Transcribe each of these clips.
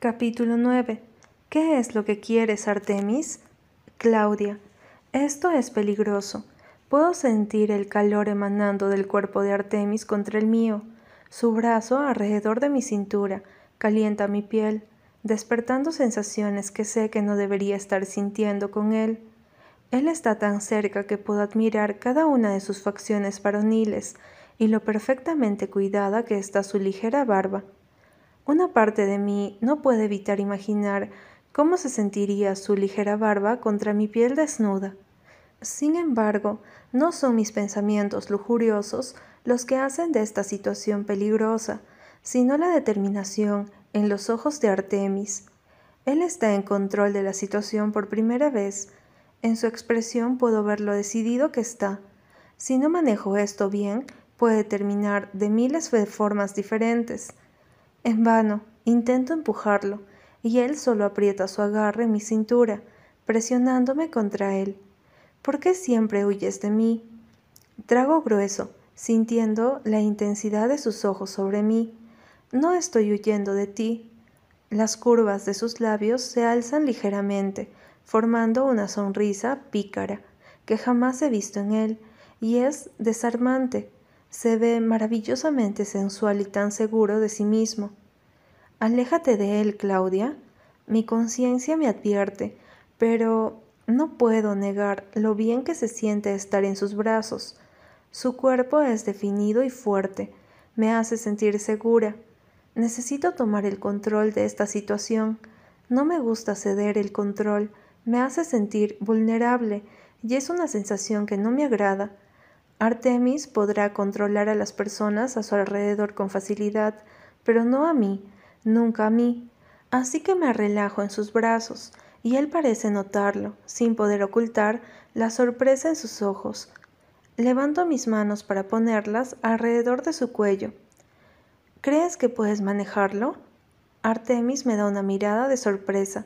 Capítulo 9. ¿Qué es lo que quieres, Artemis? Claudia. Esto es peligroso. Puedo sentir el calor emanando del cuerpo de Artemis contra el mío. Su brazo alrededor de mi cintura calienta mi piel, despertando sensaciones que sé que no debería estar sintiendo con él. Él está tan cerca que puedo admirar cada una de sus facciones varoniles y lo perfectamente cuidada que está su ligera barba. Una parte de mí no puede evitar imaginar cómo se sentiría su ligera barba contra mi piel desnuda. Sin embargo, no son mis pensamientos lujuriosos los que hacen de esta situación peligrosa, sino la determinación en los ojos de Artemis. Él está en control de la situación por primera vez. En su expresión puedo ver lo decidido que está. Si no manejo esto bien, puede terminar de miles de formas diferentes. En vano, intento empujarlo, y él solo aprieta su agarre en mi cintura, presionándome contra él. ¿Por qué siempre huyes de mí? Trago grueso, sintiendo la intensidad de sus ojos sobre mí. No estoy huyendo de ti. Las curvas de sus labios se alzan ligeramente, formando una sonrisa pícara que jamás he visto en él, y es desarmante, se ve maravillosamente sensual y tan seguro de sí mismo. Aléjate de él, Claudia. Mi conciencia me advierte, pero no puedo negar lo bien que se siente estar en sus brazos. Su cuerpo es definido y fuerte, me hace sentir segura. Necesito tomar el control de esta situación. No me gusta ceder el control, me hace sentir vulnerable y es una sensación que no me agrada. Artemis podrá controlar a las personas a su alrededor con facilidad, pero no a mí, nunca a mí. Así que me relajo en sus brazos, y él parece notarlo, sin poder ocultar la sorpresa en sus ojos. Levanto mis manos para ponerlas alrededor de su cuello. ¿Crees que puedes manejarlo? Artemis me da una mirada de sorpresa.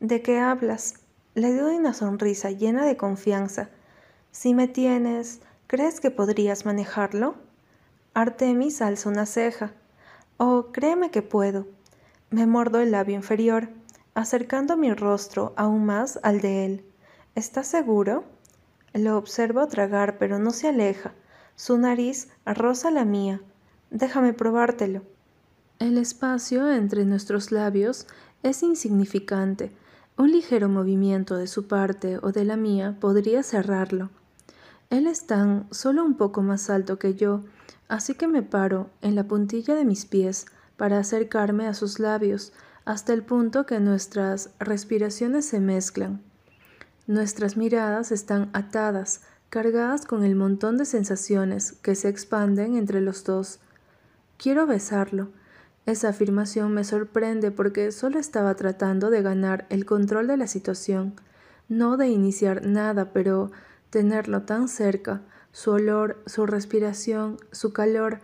¿De qué hablas? Le doy una sonrisa llena de confianza. Si me tienes, ¿Crees que podrías manejarlo? Artemis alza una ceja. Oh, créeme que puedo. Me mordo el labio inferior, acercando mi rostro aún más al de él. ¿Estás seguro? Lo observo tragar, pero no se aleja. Su nariz roza la mía. Déjame probártelo. El espacio entre nuestros labios es insignificante. Un ligero movimiento de su parte o de la mía podría cerrarlo. Él es solo un poco más alto que yo, así que me paro en la puntilla de mis pies para acercarme a sus labios hasta el punto que nuestras respiraciones se mezclan. Nuestras miradas están atadas, cargadas con el montón de sensaciones que se expanden entre los dos. Quiero besarlo. Esa afirmación me sorprende porque solo estaba tratando de ganar el control de la situación, no de iniciar nada, pero tenerlo tan cerca, su olor, su respiración, su calor,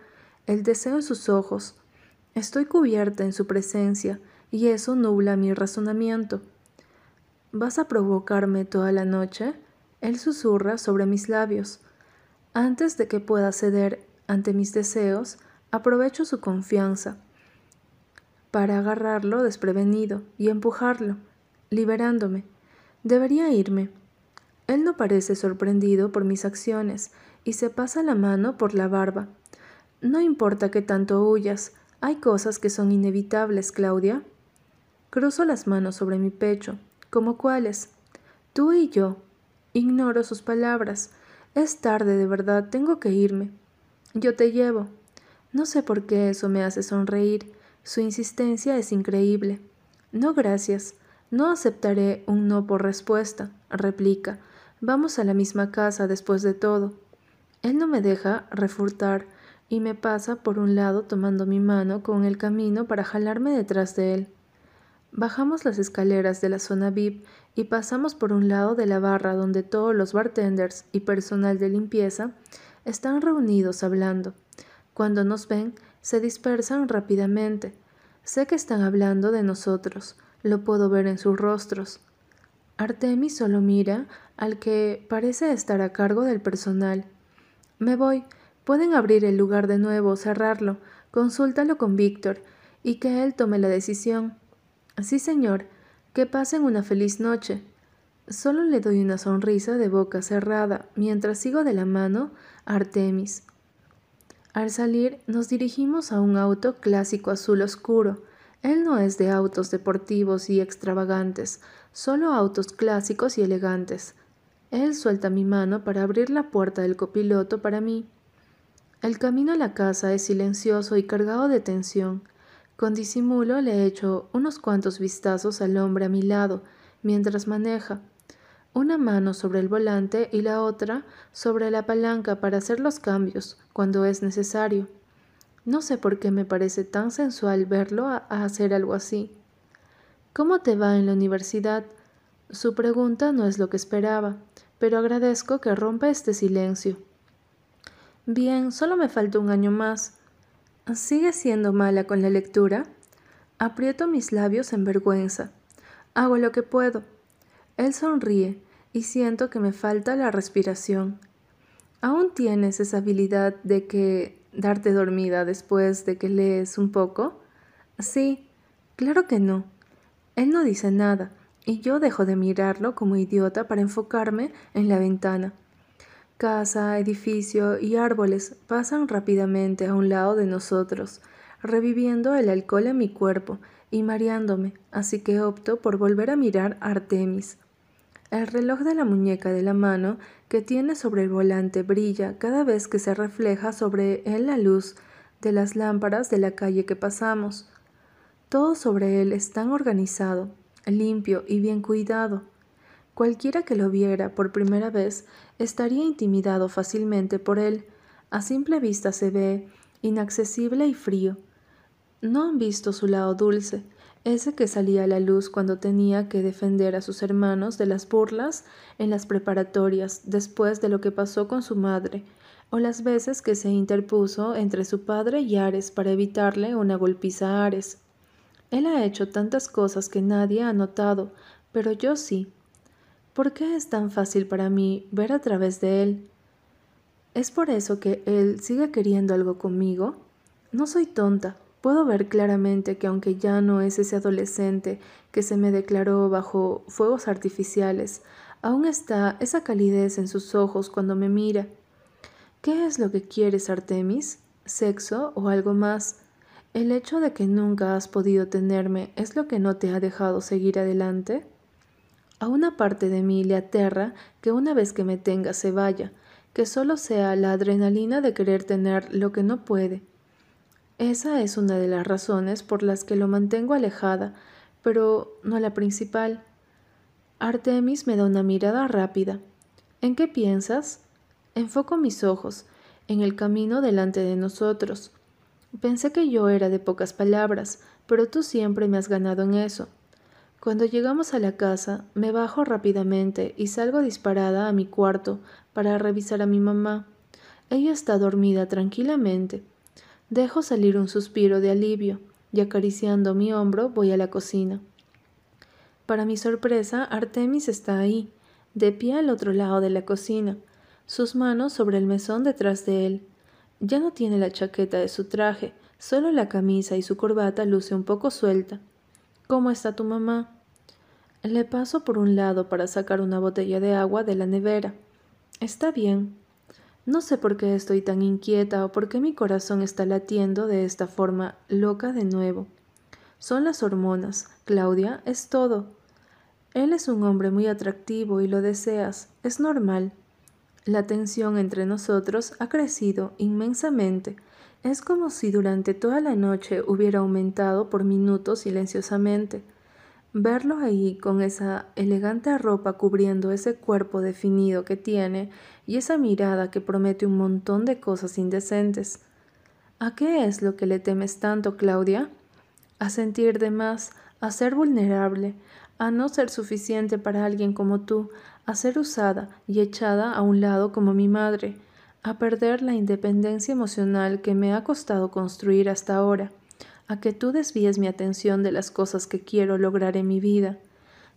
el deseo en sus ojos. Estoy cubierta en su presencia y eso nubla mi razonamiento. ¿Vas a provocarme toda la noche? Él susurra sobre mis labios. Antes de que pueda ceder ante mis deseos, aprovecho su confianza para agarrarlo desprevenido y empujarlo, liberándome. Debería irme, él no parece sorprendido por mis acciones y se pasa la mano por la barba. No importa que tanto huyas, hay cosas que son inevitables, Claudia. Cruzo las manos sobre mi pecho. ¿Como cuáles? Tú y yo. Ignoro sus palabras. Es tarde, de verdad, tengo que irme. Yo te llevo. No sé por qué eso me hace sonreír. Su insistencia es increíble. No, gracias. No aceptaré un no por respuesta, replica, Vamos a la misma casa después de todo. Él no me deja refutar y me pasa por un lado tomando mi mano con el camino para jalarme detrás de él. Bajamos las escaleras de la zona VIP y pasamos por un lado de la barra donde todos los bartenders y personal de limpieza están reunidos hablando. Cuando nos ven, se dispersan rápidamente. Sé que están hablando de nosotros, lo puedo ver en sus rostros. Artemis solo mira al que parece estar a cargo del personal. Me voy. Pueden abrir el lugar de nuevo o cerrarlo. Consúltalo con Víctor y que él tome la decisión. Sí, señor. Que pasen una feliz noche. Solo le doy una sonrisa de boca cerrada mientras sigo de la mano a Artemis. Al salir nos dirigimos a un auto clásico azul oscuro. Él no es de autos deportivos y extravagantes, solo autos clásicos y elegantes. Él suelta mi mano para abrir la puerta del copiloto para mí. El camino a la casa es silencioso y cargado de tensión. Con disimulo le echo unos cuantos vistazos al hombre a mi lado mientras maneja, una mano sobre el volante y la otra sobre la palanca para hacer los cambios cuando es necesario. No sé por qué me parece tan sensual verlo a, hacer algo así. ¿Cómo te va en la universidad? Su pregunta no es lo que esperaba, pero agradezco que rompa este silencio. Bien, solo me falta un año más. ¿Sigue siendo mala con la lectura? Aprieto mis labios en vergüenza. Hago lo que puedo. Él sonríe y siento que me falta la respiración. ¿Aún tienes esa habilidad de que darte dormida después de que lees un poco? Sí, claro que no. Él no dice nada, y yo dejo de mirarlo como idiota para enfocarme en la ventana. Casa, edificio y árboles pasan rápidamente a un lado de nosotros, reviviendo el alcohol en mi cuerpo y mareándome, así que opto por volver a mirar a Artemis. El reloj de la muñeca de la mano que tiene sobre el volante brilla cada vez que se refleja sobre él la luz de las lámparas de la calle que pasamos. Todo sobre él es tan organizado, limpio y bien cuidado. Cualquiera que lo viera por primera vez estaría intimidado fácilmente por él. A simple vista se ve inaccesible y frío. No han visto su lado dulce, ese que salía a la luz cuando tenía que defender a sus hermanos de las burlas en las preparatorias después de lo que pasó con su madre, o las veces que se interpuso entre su padre y Ares para evitarle una golpiza a Ares. Él ha hecho tantas cosas que nadie ha notado, pero yo sí. ¿Por qué es tan fácil para mí ver a través de él? ¿Es por eso que él sigue queriendo algo conmigo? No soy tonta, Puedo ver claramente que aunque ya no es ese adolescente que se me declaró bajo fuegos artificiales, aún está esa calidez en sus ojos cuando me mira. ¿Qué es lo que quieres, Artemis? ¿Sexo o algo más? ¿El hecho de que nunca has podido tenerme es lo que no te ha dejado seguir adelante? A una parte de mí le aterra que una vez que me tenga se vaya, que solo sea la adrenalina de querer tener lo que no puede, esa es una de las razones por las que lo mantengo alejada, pero no la principal. Artemis me da una mirada rápida. ¿En qué piensas? Enfoco mis ojos en el camino delante de nosotros. Pensé que yo era de pocas palabras, pero tú siempre me has ganado en eso. Cuando llegamos a la casa, me bajo rápidamente y salgo disparada a mi cuarto para revisar a mi mamá. Ella está dormida tranquilamente. Dejo salir un suspiro de alivio y acariciando mi hombro voy a la cocina. Para mi sorpresa, Artemis está ahí, de pie al otro lado de la cocina, sus manos sobre el mesón detrás de él. Ya no tiene la chaqueta de su traje, solo la camisa y su corbata luce un poco suelta. ¿Cómo está tu mamá? Le paso por un lado para sacar una botella de agua de la nevera. Está bien, no sé por qué estoy tan inquieta o por qué mi corazón está latiendo de esta forma loca de nuevo. Son las hormonas, Claudia, es todo. Él es un hombre muy atractivo y lo deseas, es normal. La tensión entre nosotros ha crecido inmensamente. Es como si durante toda la noche hubiera aumentado por minutos silenciosamente. Verlo ahí con esa elegante ropa cubriendo ese cuerpo definido que tiene y esa mirada que promete un montón de cosas indecentes. ¿A qué es lo que le temes tanto, Claudia? A sentir de más, a ser vulnerable, a no ser suficiente para alguien como tú, a ser usada y echada a un lado como mi madre, a perder la independencia emocional que me ha costado construir hasta ahora a que tú desvíes mi atención de las cosas que quiero lograr en mi vida.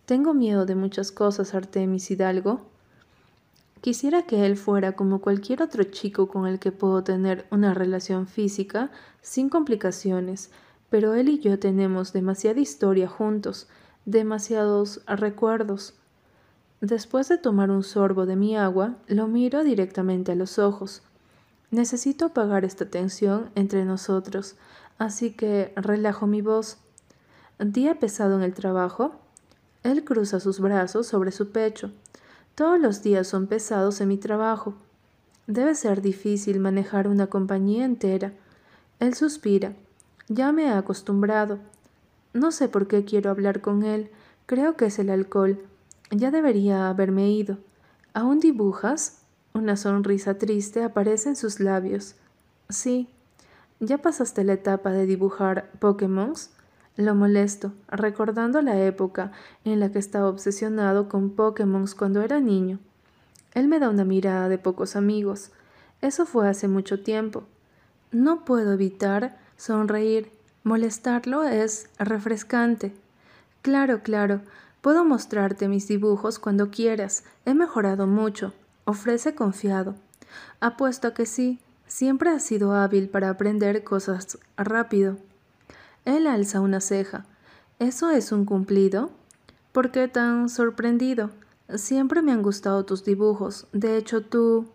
Tengo miedo de muchas cosas, Artemis Hidalgo. Quisiera que él fuera como cualquier otro chico con el que puedo tener una relación física sin complicaciones, pero él y yo tenemos demasiada historia juntos, demasiados recuerdos. Después de tomar un sorbo de mi agua, lo miro directamente a los ojos. Necesito apagar esta tensión entre nosotros, así que relajo mi voz. Día pesado en el trabajo. Él cruza sus brazos sobre su pecho. Todos los días son pesados en mi trabajo. Debe ser difícil manejar una compañía entera. Él suspira. Ya me he acostumbrado. No sé por qué quiero hablar con él. Creo que es el alcohol. Ya debería haberme ido. ¿Aún dibujas? Una sonrisa triste aparece en sus labios. Sí. ¿Ya pasaste la etapa de dibujar Pokémons? Lo molesto, recordando la época en la que estaba obsesionado con Pokémon cuando era niño. Él me da una mirada de pocos amigos. Eso fue hace mucho tiempo. No puedo evitar sonreír. Molestarlo es refrescante. Claro, claro, puedo mostrarte mis dibujos cuando quieras. He mejorado mucho. Ofrece confiado. Apuesto a que sí, siempre has sido hábil para aprender cosas rápido. Él alza una ceja. ¿Eso es un cumplido? ¿Por qué tan sorprendido? Siempre me han gustado tus dibujos. De hecho, tú...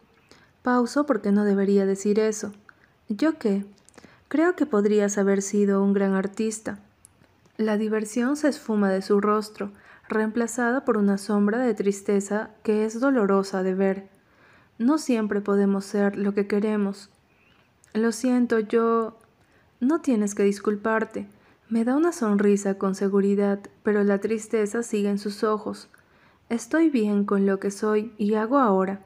Pauso porque no debería decir eso. ¿Yo qué? Creo que podrías haber sido un gran artista. La diversión se esfuma de su rostro, reemplazada por una sombra de tristeza que es dolorosa de ver. No siempre podemos ser lo que queremos. Lo siento, yo... No tienes que disculparte. Me da una sonrisa con seguridad, pero la tristeza sigue en sus ojos. Estoy bien con lo que soy y hago ahora.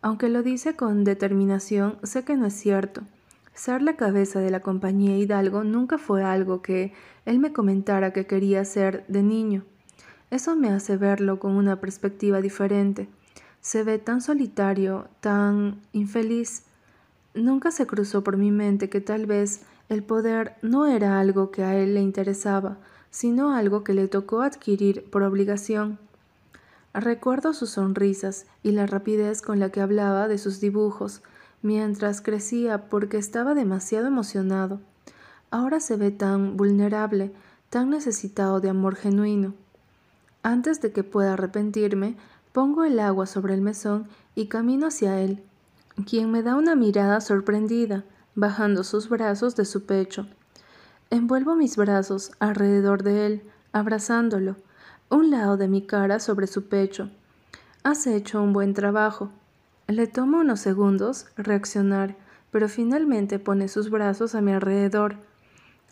Aunque lo dice con determinación, sé que no es cierto. Ser la cabeza de la compañía Hidalgo nunca fue algo que él me comentara que quería ser de niño. Eso me hace verlo con una perspectiva diferente. Se ve tan solitario, tan infeliz. Nunca se cruzó por mi mente que tal vez el poder no era algo que a él le interesaba, sino algo que le tocó adquirir por obligación. Recuerdo sus sonrisas y la rapidez con la que hablaba de sus dibujos, mientras crecía porque estaba demasiado emocionado. Ahora se ve tan vulnerable, tan necesitado de amor genuino. Antes de que pueda arrepentirme, pongo el agua sobre el mesón y camino hacia él, quien me da una mirada sorprendida bajando sus brazos de su pecho. Envuelvo mis brazos alrededor de él, abrazándolo, un lado de mi cara sobre su pecho. Has hecho un buen trabajo. Le tomo unos segundos reaccionar, pero finalmente pone sus brazos a mi alrededor.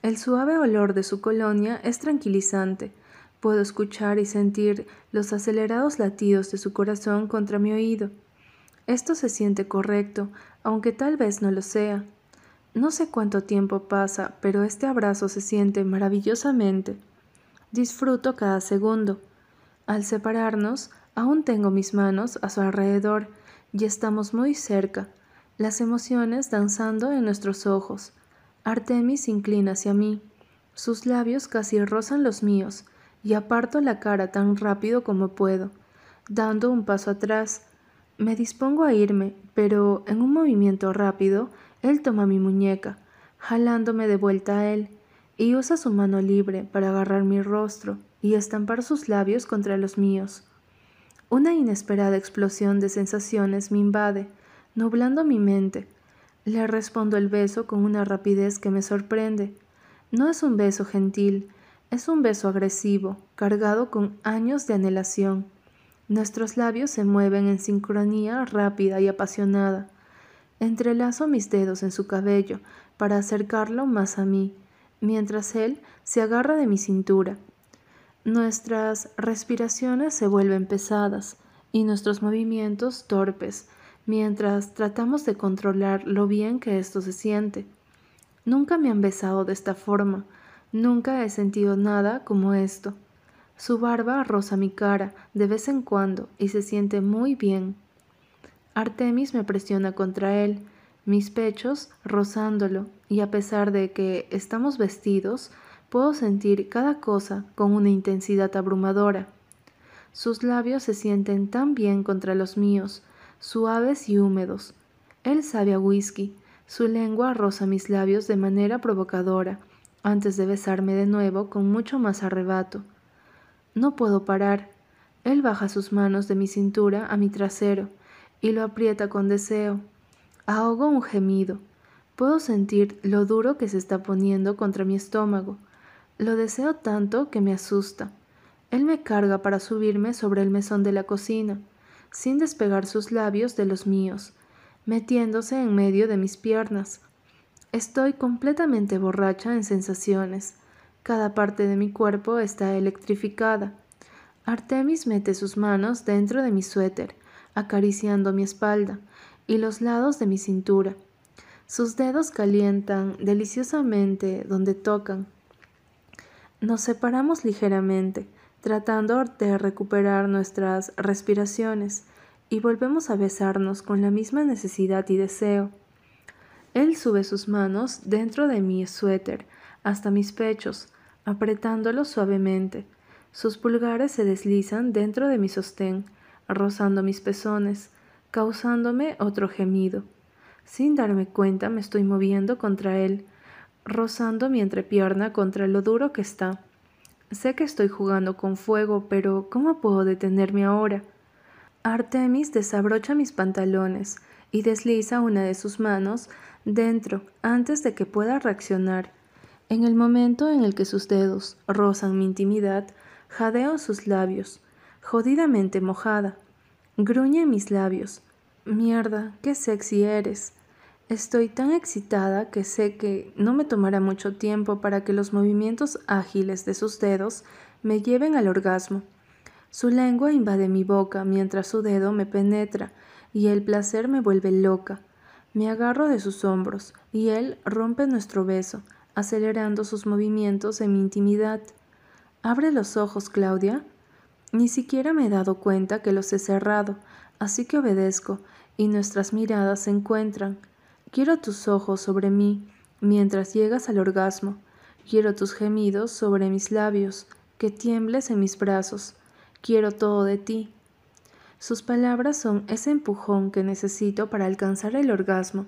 El suave olor de su colonia es tranquilizante. Puedo escuchar y sentir los acelerados latidos de su corazón contra mi oído. Esto se siente correcto, aunque tal vez no lo sea. No sé cuánto tiempo pasa, pero este abrazo se siente maravillosamente. Disfruto cada segundo. Al separarnos, aún tengo mis manos a su alrededor y estamos muy cerca, las emociones danzando en nuestros ojos. Artemis inclina hacia mí. Sus labios casi rozan los míos y aparto la cara tan rápido como puedo, dando un paso atrás. Me dispongo a irme, pero en un movimiento rápido él toma mi muñeca, jalándome de vuelta a él, y usa su mano libre para agarrar mi rostro y estampar sus labios contra los míos. Una inesperada explosión de sensaciones me invade, nublando mi mente. Le respondo el beso con una rapidez que me sorprende. No es un beso gentil, es un beso agresivo, cargado con años de anhelación. Nuestros labios se mueven en sincronía rápida y apasionada. Entrelazo mis dedos en su cabello para acercarlo más a mí, mientras él se agarra de mi cintura. Nuestras respiraciones se vuelven pesadas y nuestros movimientos torpes, mientras tratamos de controlar lo bien que esto se siente. Nunca me han besado de esta forma, nunca he sentido nada como esto. Su barba roza mi cara de vez en cuando y se siente muy bien. Artemis me presiona contra él, mis pechos rozándolo, y a pesar de que estamos vestidos, puedo sentir cada cosa con una intensidad abrumadora. Sus labios se sienten tan bien contra los míos, suaves y húmedos. Él sabe a whisky, su lengua roza mis labios de manera provocadora, antes de besarme de nuevo con mucho más arrebato. No puedo parar. Él baja sus manos de mi cintura a mi trasero y lo aprieta con deseo. Ahogo un gemido. Puedo sentir lo duro que se está poniendo contra mi estómago. Lo deseo tanto que me asusta. Él me carga para subirme sobre el mesón de la cocina, sin despegar sus labios de los míos, metiéndose en medio de mis piernas. Estoy completamente borracha en sensaciones. Cada parte de mi cuerpo está electrificada. Artemis mete sus manos dentro de mi suéter, acariciando mi espalda y los lados de mi cintura. Sus dedos calientan deliciosamente donde tocan. Nos separamos ligeramente, tratando de recuperar nuestras respiraciones, y volvemos a besarnos con la misma necesidad y deseo. Él sube sus manos dentro de mi suéter hasta mis pechos, apretándolos suavemente. Sus pulgares se deslizan dentro de mi sostén, rozando mis pezones, causándome otro gemido. Sin darme cuenta me estoy moviendo contra él, rozando mi entrepierna contra lo duro que está. Sé que estoy jugando con fuego, pero ¿cómo puedo detenerme ahora? Artemis desabrocha mis pantalones y desliza una de sus manos dentro antes de que pueda reaccionar. En el momento en el que sus dedos rozan mi intimidad, jadeo sus labios, jodidamente mojada. Gruñe mis labios. Mierda, qué sexy eres. Estoy tan excitada que sé que no me tomará mucho tiempo para que los movimientos ágiles de sus dedos me lleven al orgasmo. Su lengua invade mi boca mientras su dedo me penetra y el placer me vuelve loca. Me agarro de sus hombros y él rompe nuestro beso, acelerando sus movimientos en mi intimidad. Abre los ojos, Claudia. Ni siquiera me he dado cuenta que los he cerrado, así que obedezco y nuestras miradas se encuentran. Quiero tus ojos sobre mí mientras llegas al orgasmo. Quiero tus gemidos sobre mis labios, que tiembles en mis brazos. Quiero todo de ti. Sus palabras son ese empujón que necesito para alcanzar el orgasmo.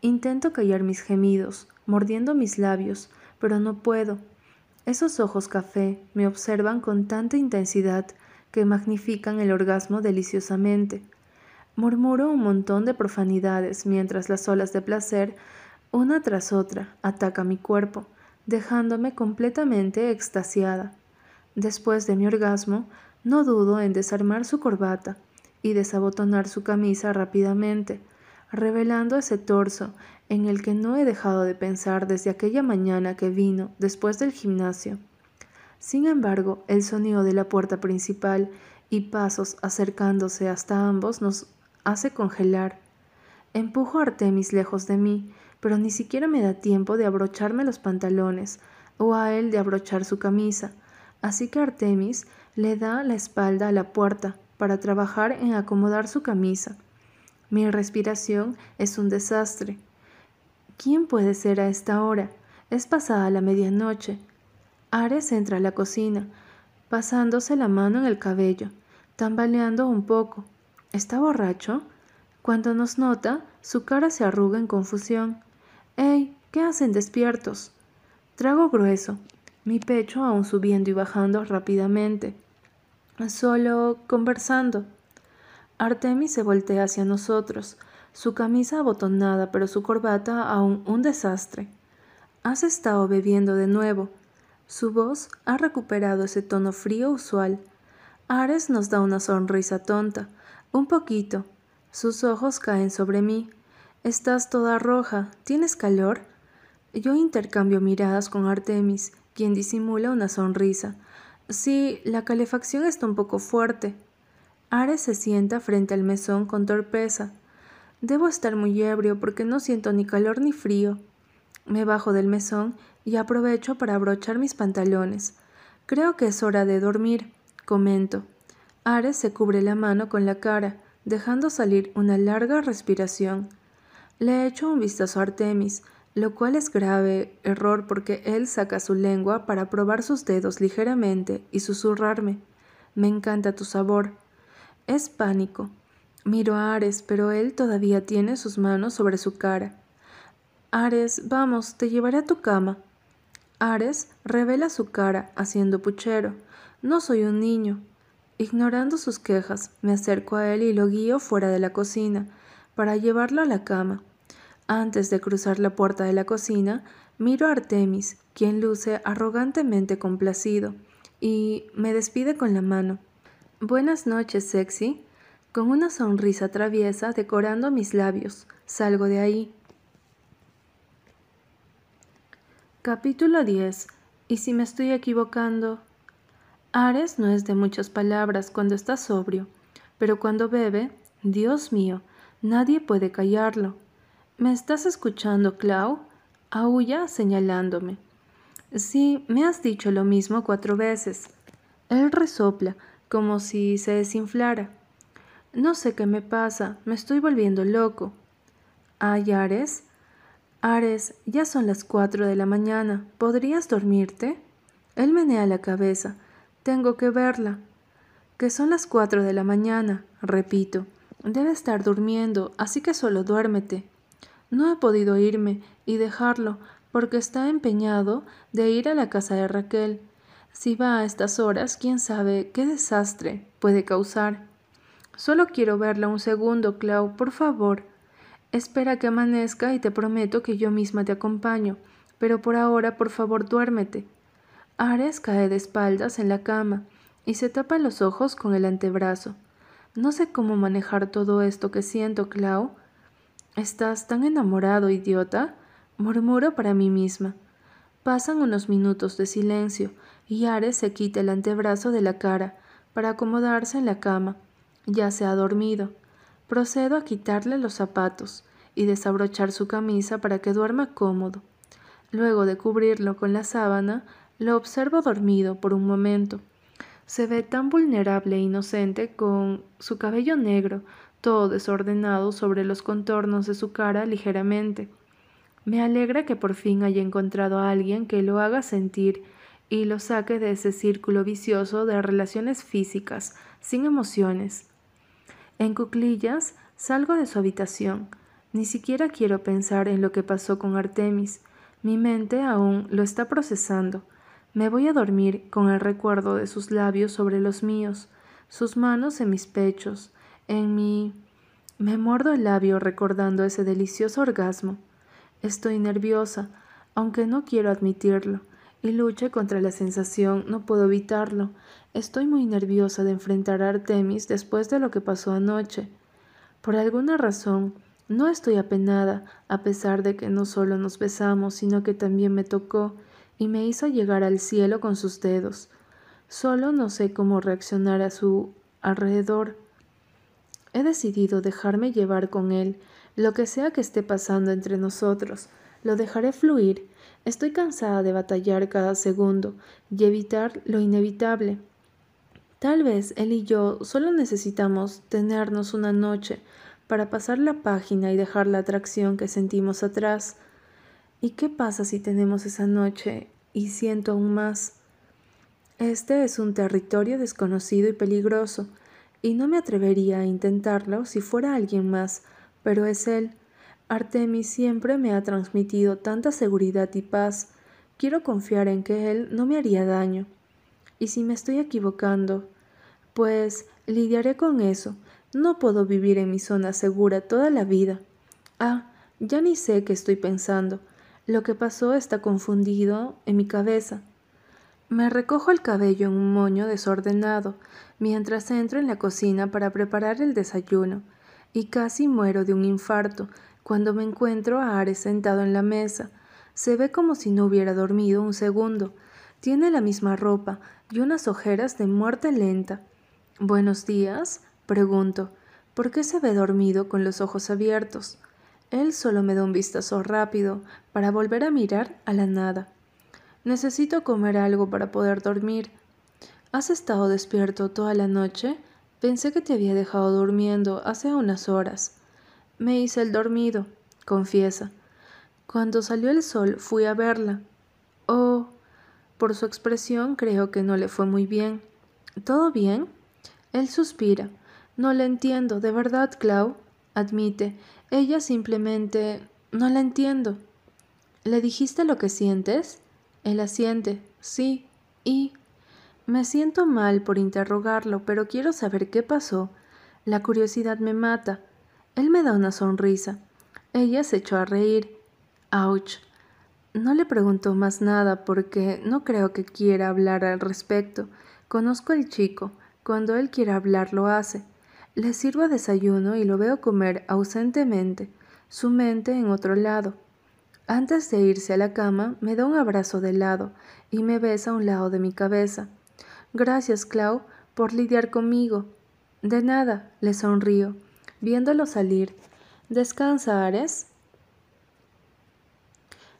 Intento callar mis gemidos, mordiendo mis labios, pero no puedo. Esos ojos café me observan con tanta intensidad que magnifican el orgasmo deliciosamente. Murmuro un montón de profanidades mientras las olas de placer, una tras otra, atacan mi cuerpo, dejándome completamente extasiada. Después de mi orgasmo, no dudo en desarmar su corbata y desabotonar su camisa rápidamente, revelando ese torso en el que no he dejado de pensar desde aquella mañana que vino después del gimnasio. Sin embargo, el sonido de la puerta principal y pasos acercándose hasta ambos nos hace congelar. Empujo a Artemis lejos de mí, pero ni siquiera me da tiempo de abrocharme los pantalones o a él de abrochar su camisa, así que Artemis le da la espalda a la puerta para trabajar en acomodar su camisa. Mi respiración es un desastre. ¿Quién puede ser a esta hora? Es pasada la medianoche. Ares entra a la cocina, pasándose la mano en el cabello, tambaleando un poco. ¿Está borracho? Cuando nos nota, su cara se arruga en confusión. ¡Ey! ¿Qué hacen despiertos? Trago grueso, mi pecho aún subiendo y bajando rápidamente. Solo conversando. Artemis se voltea hacia nosotros, su camisa abotonada pero su corbata aún un desastre. Has estado bebiendo de nuevo. Su voz ha recuperado ese tono frío usual. Ares nos da una sonrisa tonta, un poquito. Sus ojos caen sobre mí. Estás toda roja. ¿Tienes calor? Yo intercambio miradas con Artemis, quien disimula una sonrisa. Sí, la calefacción está un poco fuerte. Ares se sienta frente al mesón con torpeza. Debo estar muy ebrio porque no siento ni calor ni frío. Me bajo del mesón y aprovecho para abrochar mis pantalones. Creo que es hora de dormir, comento. Ares se cubre la mano con la cara, dejando salir una larga respiración. Le echo un vistazo a Artemis, lo cual es grave error porque él saca su lengua para probar sus dedos ligeramente y susurrarme. Me encanta tu sabor. Es pánico. Miro a Ares, pero él todavía tiene sus manos sobre su cara. Ares, vamos, te llevaré a tu cama. Ares revela su cara haciendo puchero. No soy un niño. Ignorando sus quejas, me acerco a él y lo guío fuera de la cocina para llevarlo a la cama. Antes de cruzar la puerta de la cocina, miro a Artemis, quien luce arrogantemente complacido, y me despide con la mano. Buenas noches, sexy. Con una sonrisa traviesa decorando mis labios, salgo de ahí. Capítulo 10. ¿Y si me estoy equivocando? Ares no es de muchas palabras cuando está sobrio, pero cuando bebe, Dios mío, nadie puede callarlo. ¿Me estás escuchando, Clau? Aúlla señalándome. Sí, me has dicho lo mismo cuatro veces. Él resopla, como si se desinflara. No sé qué me pasa, me estoy volviendo loco. ¿Ay, Ares? Ares, ya son las cuatro de la mañana. ¿Podrías dormirte? Él menea la cabeza. Tengo que verla. Que son las cuatro de la mañana, repito. Debe estar durmiendo, así que solo duérmete. No he podido irme y dejarlo porque está empeñado de ir a la casa de Raquel. Si va a estas horas, quién sabe qué desastre puede causar. Solo quiero verla un segundo, Clau, por favor. Espera que amanezca y te prometo que yo misma te acompaño, pero por ahora por favor duérmete. Ares cae de espaldas en la cama y se tapa los ojos con el antebrazo. No sé cómo manejar todo esto que siento, Clau. ¿Estás tan enamorado, idiota? murmuro para mí misma. Pasan unos minutos de silencio y Ares se quita el antebrazo de la cara para acomodarse en la cama. Ya se ha dormido. Procedo a quitarle los zapatos y desabrochar su camisa para que duerma cómodo. Luego de cubrirlo con la sábana, lo observo dormido por un momento. Se ve tan vulnerable e inocente con su cabello negro, todo desordenado sobre los contornos de su cara ligeramente. Me alegra que por fin haya encontrado a alguien que lo haga sentir y lo saque de ese círculo vicioso de relaciones físicas, sin emociones. En cuclillas salgo de su habitación. Ni siquiera quiero pensar en lo que pasó con Artemis. Mi mente aún lo está procesando. Me voy a dormir con el recuerdo de sus labios sobre los míos, sus manos en mis pechos, en mi... Me muerdo el labio recordando ese delicioso orgasmo. Estoy nerviosa, aunque no quiero admitirlo, y luche contra la sensación, no puedo evitarlo. Estoy muy nerviosa de enfrentar a Artemis después de lo que pasó anoche. Por alguna razón, no estoy apenada, a pesar de que no solo nos besamos, sino que también me tocó y me hizo llegar al cielo con sus dedos. Solo no sé cómo reaccionar a su alrededor. He decidido dejarme llevar con él, lo que sea que esté pasando entre nosotros. Lo dejaré fluir. Estoy cansada de batallar cada segundo y evitar lo inevitable. Tal vez él y yo solo necesitamos tenernos una noche para pasar la página y dejar la atracción que sentimos atrás. ¿Y qué pasa si tenemos esa noche y siento aún más? Este es un territorio desconocido y peligroso, y no me atrevería a intentarlo si fuera alguien más, pero es él. Artemis siempre me ha transmitido tanta seguridad y paz. Quiero confiar en que él no me haría daño. Y si me estoy equivocando, pues lidiaré con eso. No puedo vivir en mi zona segura toda la vida. Ah, ya ni sé qué estoy pensando. Lo que pasó está confundido en mi cabeza. Me recojo el cabello en un moño desordenado mientras entro en la cocina para preparar el desayuno y casi muero de un infarto cuando me encuentro a Ares sentado en la mesa. Se ve como si no hubiera dormido un segundo. Tiene la misma ropa y unas ojeras de muerte lenta. Buenos días, pregunto. ¿Por qué se ve dormido con los ojos abiertos? Él solo me da un vistazo rápido para volver a mirar a la nada. Necesito comer algo para poder dormir. ¿Has estado despierto toda la noche? Pensé que te había dejado durmiendo hace unas horas. Me hice el dormido, confiesa. Cuando salió el sol fui a verla. Oh, por su expresión creo que no le fue muy bien. ¿Todo bien? Él suspira. No la entiendo, de verdad, Clau. Admite. Ella simplemente... No la entiendo. ¿Le dijiste lo que sientes? Él asiente. Sí. ¿Y? Me siento mal por interrogarlo, pero quiero saber qué pasó. La curiosidad me mata. Él me da una sonrisa. Ella se echó a reír. ¡Auch! No le pregunto más nada porque no creo que quiera hablar al respecto. Conozco al chico. Cuando él quiere hablar lo hace. Le sirvo desayuno y lo veo comer ausentemente, su mente en otro lado. Antes de irse a la cama, me da un abrazo de lado y me besa un lado de mi cabeza. Gracias, Clau, por lidiar conmigo. De nada, le sonrío, viéndolo salir. ¿Descansa, Ares?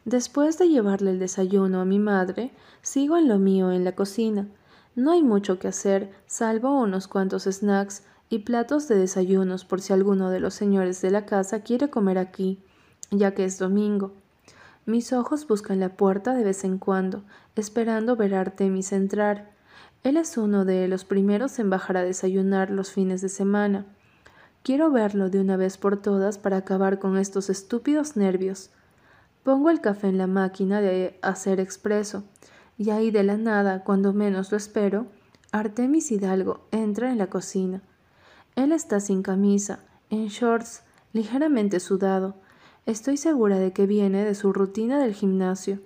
Después de llevarle el desayuno a mi madre, sigo en lo mío en la cocina. No hay mucho que hacer, salvo unos cuantos snacks y platos de desayunos por si alguno de los señores de la casa quiere comer aquí, ya que es domingo. Mis ojos buscan la puerta de vez en cuando, esperando ver a Artemis entrar. Él es uno de los primeros en bajar a desayunar los fines de semana. Quiero verlo de una vez por todas para acabar con estos estúpidos nervios. Pongo el café en la máquina de hacer expreso, y ahí de la nada, cuando menos lo espero, Artemis Hidalgo entra en la cocina. Él está sin camisa, en shorts, ligeramente sudado. Estoy segura de que viene de su rutina del gimnasio.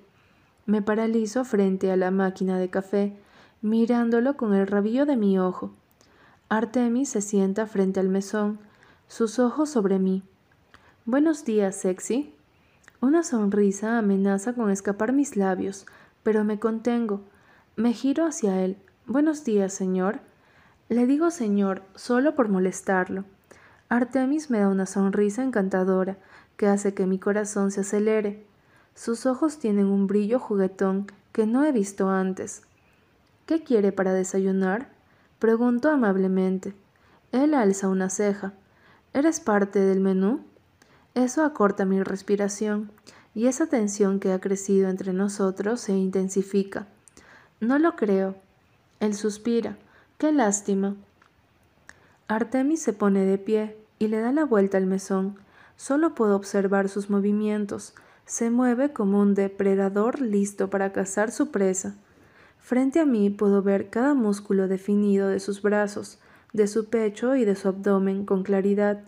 Me paralizo frente a la máquina de café, mirándolo con el rabillo de mi ojo. Artemis se sienta frente al mesón, sus ojos sobre mí. Buenos días, sexy. Una sonrisa amenaza con escapar mis labios, pero me contengo. Me giro hacia él. Buenos días, señor. Le digo señor solo por molestarlo. Artemis me da una sonrisa encantadora que hace que mi corazón se acelere. Sus ojos tienen un brillo juguetón que no he visto antes. ¿Qué quiere para desayunar? Pregunto amablemente. Él alza una ceja. ¿Eres parte del menú? Eso acorta mi respiración y esa tensión que ha crecido entre nosotros se intensifica. No lo creo. Él suspira. Qué lástima. Artemis se pone de pie y le da la vuelta al mesón. Solo puedo observar sus movimientos. Se mueve como un depredador listo para cazar su presa. Frente a mí puedo ver cada músculo definido de sus brazos, de su pecho y de su abdomen con claridad.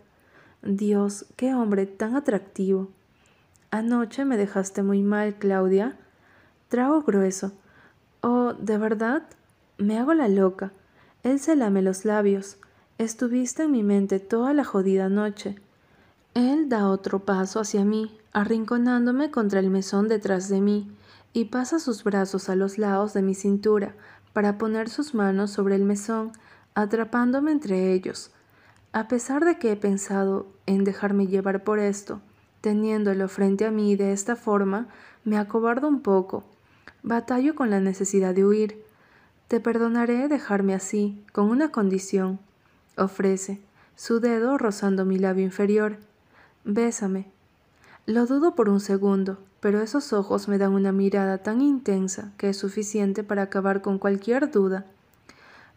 Dios, qué hombre tan atractivo. Anoche me dejaste muy mal, Claudia. Trago grueso. Oh, ¿de verdad? Me hago la loca. Él se lame los labios. Estuviste en mi mente toda la jodida noche. Él da otro paso hacia mí, arrinconándome contra el mesón detrás de mí, y pasa sus brazos a los lados de mi cintura para poner sus manos sobre el mesón, atrapándome entre ellos. A pesar de que he pensado en dejarme llevar por esto, teniéndolo frente a mí de esta forma, me acobardo un poco. Batallo con la necesidad de huir. Te perdonaré dejarme así, con una condición, ofrece, su dedo rozando mi labio inferior. Bésame. Lo dudo por un segundo, pero esos ojos me dan una mirada tan intensa que es suficiente para acabar con cualquier duda.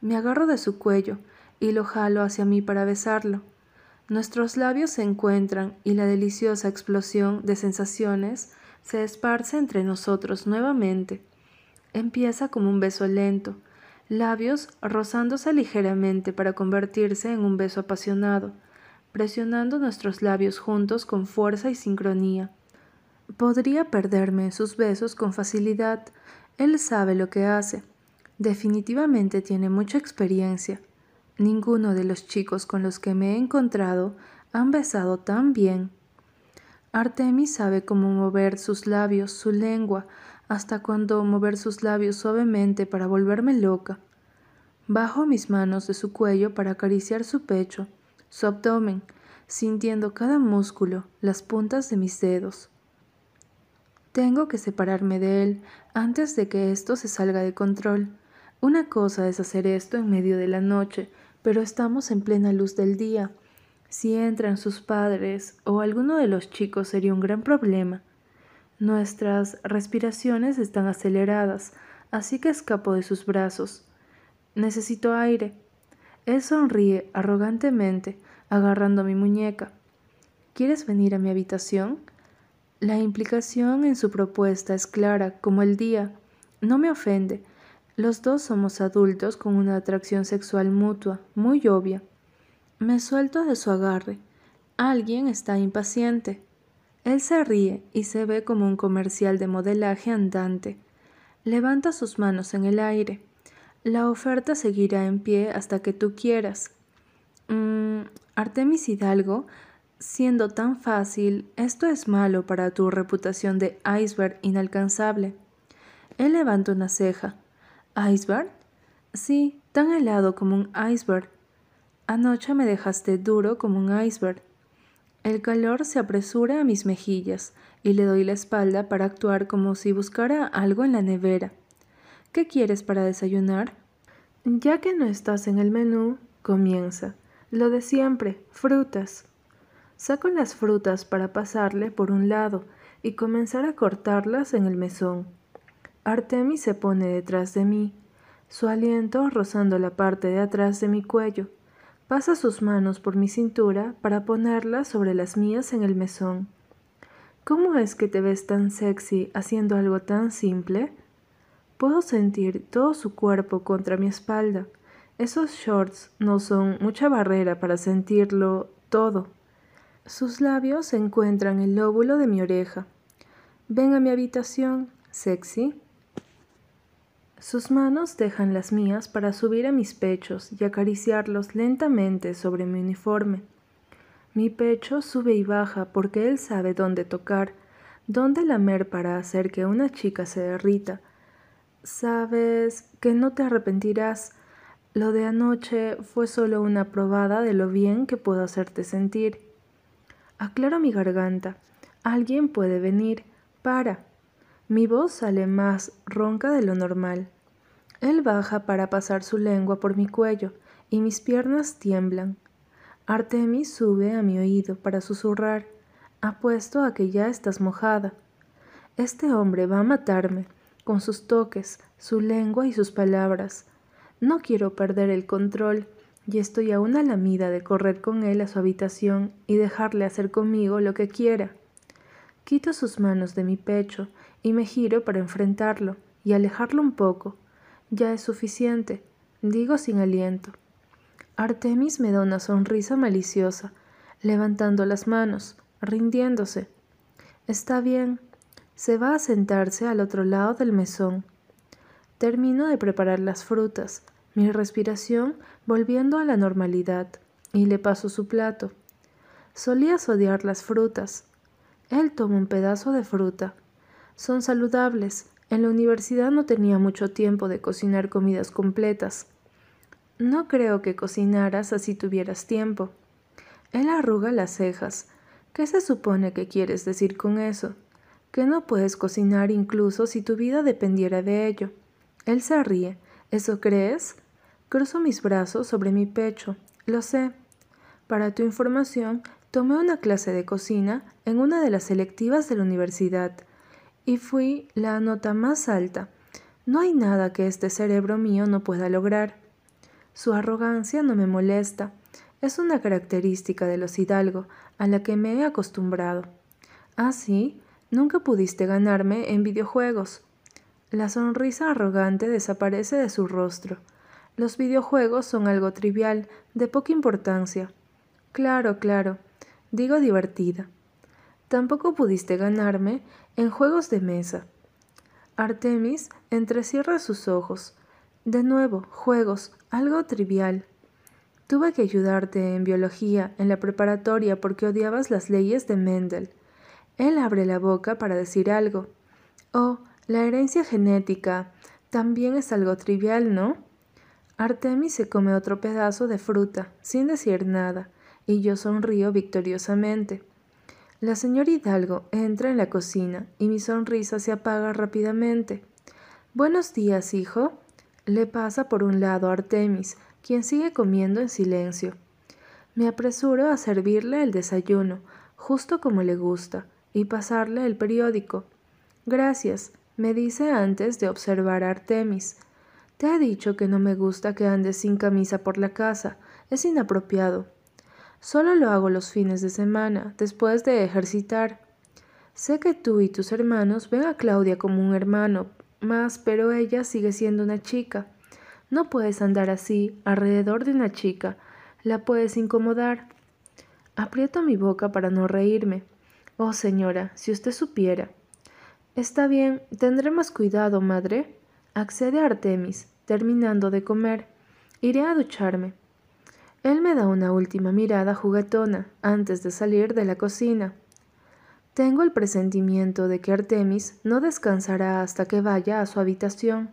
Me agarro de su cuello, y lo jalo hacia mí para besarlo. Nuestros labios se encuentran y la deliciosa explosión de sensaciones se esparce entre nosotros nuevamente. Empieza como un beso lento, labios rozándose ligeramente para convertirse en un beso apasionado, presionando nuestros labios juntos con fuerza y sincronía. Podría perderme en sus besos con facilidad. Él sabe lo que hace. Definitivamente tiene mucha experiencia. Ninguno de los chicos con los que me he encontrado han besado tan bien. Artemis sabe cómo mover sus labios, su lengua, hasta cuando mover sus labios suavemente para volverme loca. Bajo mis manos de su cuello para acariciar su pecho, su abdomen, sintiendo cada músculo, las puntas de mis dedos. Tengo que separarme de él antes de que esto se salga de control. Una cosa es hacer esto en medio de la noche, pero estamos en plena luz del día. Si entran sus padres o alguno de los chicos sería un gran problema. Nuestras respiraciones están aceleradas, así que escapo de sus brazos. Necesito aire. Él sonríe arrogantemente, agarrando mi muñeca. ¿Quieres venir a mi habitación? La implicación en su propuesta es clara como el día. No me ofende. Los dos somos adultos con una atracción sexual mutua, muy obvia. Me suelto de su agarre. Alguien está impaciente. Él se ríe y se ve como un comercial de modelaje andante. Levanta sus manos en el aire. La oferta seguirá en pie hasta que tú quieras. Mm, Artemis Hidalgo, siendo tan fácil, esto es malo para tu reputación de iceberg inalcanzable. Él levanta una ceja. ¿Iceberg? Sí, tan helado como un iceberg. Anoche me dejaste duro como un iceberg. El calor se apresura a mis mejillas y le doy la espalda para actuar como si buscara algo en la nevera. ¿Qué quieres para desayunar? Ya que no estás en el menú, comienza. Lo de siempre, frutas. Saco las frutas para pasarle por un lado y comenzar a cortarlas en el mesón. Artemis se pone detrás de mí, su aliento rozando la parte de atrás de mi cuello. Pasa sus manos por mi cintura para ponerlas sobre las mías en el mesón. ¿Cómo es que te ves tan sexy haciendo algo tan simple? Puedo sentir todo su cuerpo contra mi espalda. Esos shorts no son mucha barrera para sentirlo todo. Sus labios se encuentran en el lóbulo de mi oreja. Ven a mi habitación, sexy. Sus manos dejan las mías para subir a mis pechos y acariciarlos lentamente sobre mi uniforme. Mi pecho sube y baja porque él sabe dónde tocar, dónde lamer para hacer que una chica se derrita. Sabes que no te arrepentirás. Lo de anoche fue solo una probada de lo bien que puedo hacerte sentir. Aclaro mi garganta. Alguien puede venir. Para. Mi voz sale más ronca de lo normal. Él baja para pasar su lengua por mi cuello y mis piernas tiemblan. Artemis sube a mi oído para susurrar. Apuesto a que ya estás mojada. Este hombre va a matarme, con sus toques, su lengua y sus palabras. No quiero perder el control, y estoy a una lamida de correr con él a su habitación y dejarle hacer conmigo lo que quiera. Quito sus manos de mi pecho y me giro para enfrentarlo y alejarlo un poco, ya es suficiente, digo sin aliento. Artemis me da una sonrisa maliciosa, levantando las manos, rindiéndose. Está bien. Se va a sentarse al otro lado del mesón. Termino de preparar las frutas, mi respiración volviendo a la normalidad, y le paso su plato. Solías odiar las frutas. Él toma un pedazo de fruta. Son saludables, en la universidad no tenía mucho tiempo de cocinar comidas completas. No creo que cocinaras así tuvieras tiempo. Él arruga las cejas. ¿Qué se supone que quieres decir con eso? Que no puedes cocinar incluso si tu vida dependiera de ello. Él se ríe. ¿Eso crees? Cruzo mis brazos sobre mi pecho. Lo sé. Para tu información, tomé una clase de cocina en una de las selectivas de la universidad y fui la nota más alta. No hay nada que este cerebro mío no pueda lograr. Su arrogancia no me molesta. Es una característica de los hidalgo a la que me he acostumbrado. Ah, sí, nunca pudiste ganarme en videojuegos. La sonrisa arrogante desaparece de su rostro. Los videojuegos son algo trivial, de poca importancia. Claro, claro, digo divertida. Tampoco pudiste ganarme en juegos de mesa. Artemis entrecierra sus ojos. De nuevo, juegos, algo trivial. Tuve que ayudarte en biología en la preparatoria porque odiabas las leyes de Mendel. Él abre la boca para decir algo. Oh, la herencia genética también es algo trivial, ¿no? Artemis se come otro pedazo de fruta, sin decir nada, y yo sonrío victoriosamente. La señora Hidalgo entra en la cocina y mi sonrisa se apaga rápidamente. Buenos días, hijo. Le pasa por un lado a Artemis, quien sigue comiendo en silencio. Me apresuro a servirle el desayuno, justo como le gusta, y pasarle el periódico. Gracias, me dice antes de observar a Artemis. Te he dicho que no me gusta que andes sin camisa por la casa. Es inapropiado. Solo lo hago los fines de semana, después de ejercitar. Sé que tú y tus hermanos ven a Claudia como un hermano, Más, pero ella sigue siendo una chica. No puedes andar así, alrededor de una chica. La puedes incomodar. Aprieto mi boca para no reírme. Oh, señora, si usted supiera. Está bien, tendré más cuidado, madre. Accede a Artemis, terminando de comer. Iré a ducharme. Él me da una última mirada juguetona antes de salir de la cocina. Tengo el presentimiento de que Artemis no descansará hasta que vaya a su habitación.